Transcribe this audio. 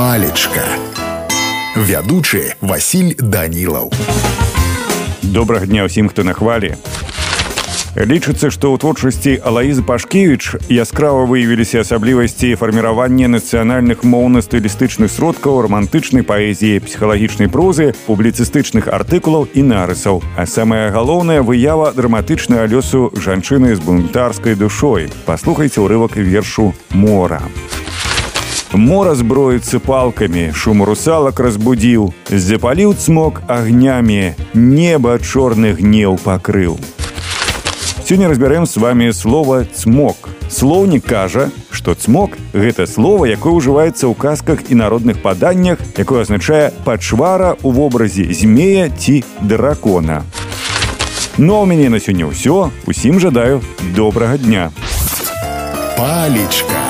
палечка вядучы Васіль данілаў. Добрага дня ўсім хто на хвалі. Лічыцца што ў творчасці алаізы пашкевич яскрава выявіліся асаблівасці фарміравання нацыянальных моўна-стылістычных сродкаў рамантычнай паэзіі псіхалагічнай прозы публіцыстычных артыкулаў і нарысаў. А самая галоўная выява драматычнай алёсу жанчыны з бунтарскай душой. Паслухайце ўрывак вершу мора Мора зброіцца палкамі, шум русалак разбудзіў, запаліў цмок агнямі, неба чорны гнеў пакрыў. Сёння разбярэм з вами слова цмок. Слоўнік кажа, што цмок гэта слово, якое ўжываецца ў казках і народных паданнях, якое азначае пачвара ў вобразе змея ці дракона. Ну а ў мяне на сёння ўсё, усім жадаю добрага дня. Палічка.